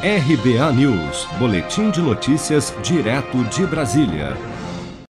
RBA News, Boletim de Notícias, direto de Brasília.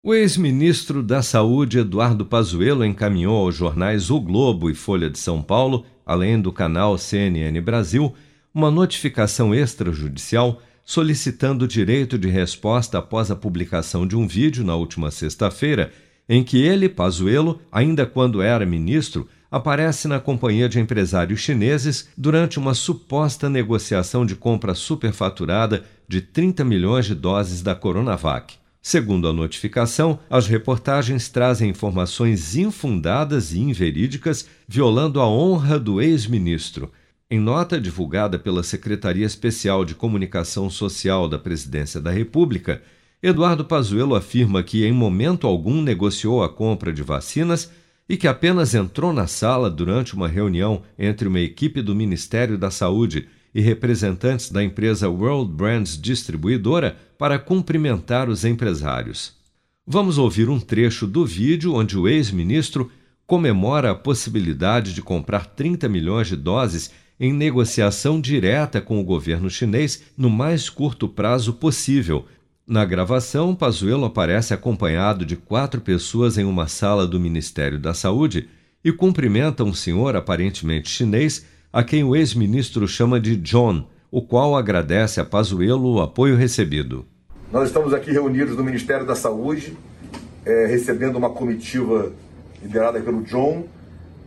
O ex-ministro da Saúde, Eduardo Pazuello, encaminhou aos jornais O Globo e Folha de São Paulo, além do canal CNN Brasil, uma notificação extrajudicial solicitando direito de resposta após a publicação de um vídeo na última sexta-feira, em que ele, Pazuello, ainda quando era ministro, aparece na companhia de empresários chineses durante uma suposta negociação de compra superfaturada de 30 milhões de doses da Coronavac. Segundo a notificação, as reportagens trazem informações infundadas e inverídicas, violando a honra do ex-ministro. Em nota divulgada pela Secretaria Especial de Comunicação Social da Presidência da República, Eduardo Pazuello afirma que em momento algum negociou a compra de vacinas e que apenas entrou na sala durante uma reunião entre uma equipe do Ministério da Saúde e representantes da empresa World Brands Distribuidora para cumprimentar os empresários. Vamos ouvir um trecho do vídeo onde o ex-ministro comemora a possibilidade de comprar 30 milhões de doses em negociação direta com o governo chinês no mais curto prazo possível, na gravação, Pazuello aparece acompanhado de quatro pessoas em uma sala do Ministério da Saúde e cumprimenta um senhor aparentemente chinês a quem o ex-ministro chama de John, o qual agradece a Pazuello o apoio recebido. Nós estamos aqui reunidos no Ministério da Saúde, é, recebendo uma comitiva liderada pelo John,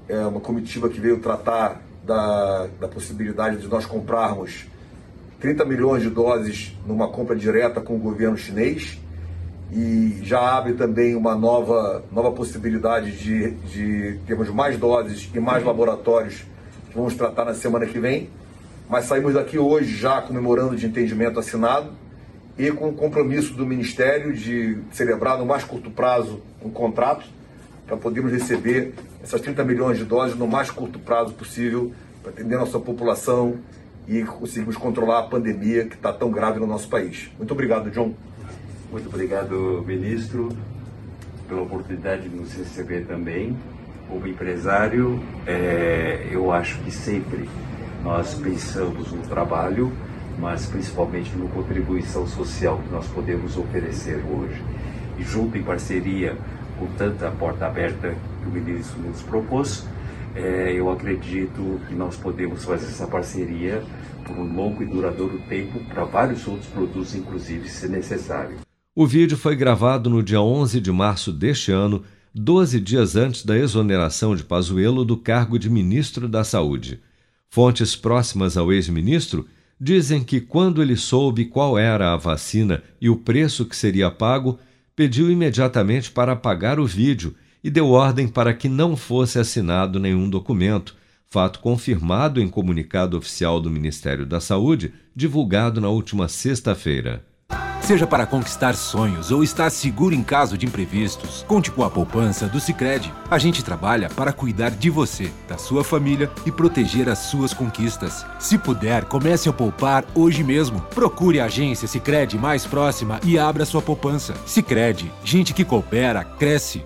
é uma comitiva que veio tratar da, da possibilidade de nós comprarmos 30 milhões de doses numa compra direta com o governo chinês e já abre também uma nova, nova possibilidade de, de termos mais doses e mais laboratórios que vamos tratar na semana que vem. Mas saímos daqui hoje já comemorando de entendimento assinado e com o compromisso do Ministério de celebrar no mais curto prazo um contrato para podermos receber essas 30 milhões de doses no mais curto prazo possível para atender a nossa população e conseguimos controlar a pandemia que está tão grave no nosso país. Muito obrigado, John. Muito obrigado, ministro, pela oportunidade de nos receber também. Como empresário, é, eu acho que sempre nós pensamos no trabalho, mas principalmente no contribuição social que nós podemos oferecer hoje. E junto em parceria com tanta porta aberta que o ministro nos propôs, é, eu acredito que nós podemos fazer essa parceria por um longo e duradouro tempo para vários outros produtos, inclusive, se necessário. O vídeo foi gravado no dia 11 de março deste ano, 12 dias antes da exoneração de Pazuello do cargo de ministro da Saúde. Fontes próximas ao ex-ministro dizem que quando ele soube qual era a vacina e o preço que seria pago, pediu imediatamente para apagar o vídeo e deu ordem para que não fosse assinado nenhum documento, fato confirmado em comunicado oficial do Ministério da Saúde, divulgado na última sexta-feira. Seja para conquistar sonhos ou estar seguro em caso de imprevistos, conte com a poupança do Sicredi. A gente trabalha para cuidar de você, da sua família e proteger as suas conquistas. Se puder, comece a poupar hoje mesmo. Procure a agência Sicredi mais próxima e abra sua poupança. Sicredi, gente que coopera cresce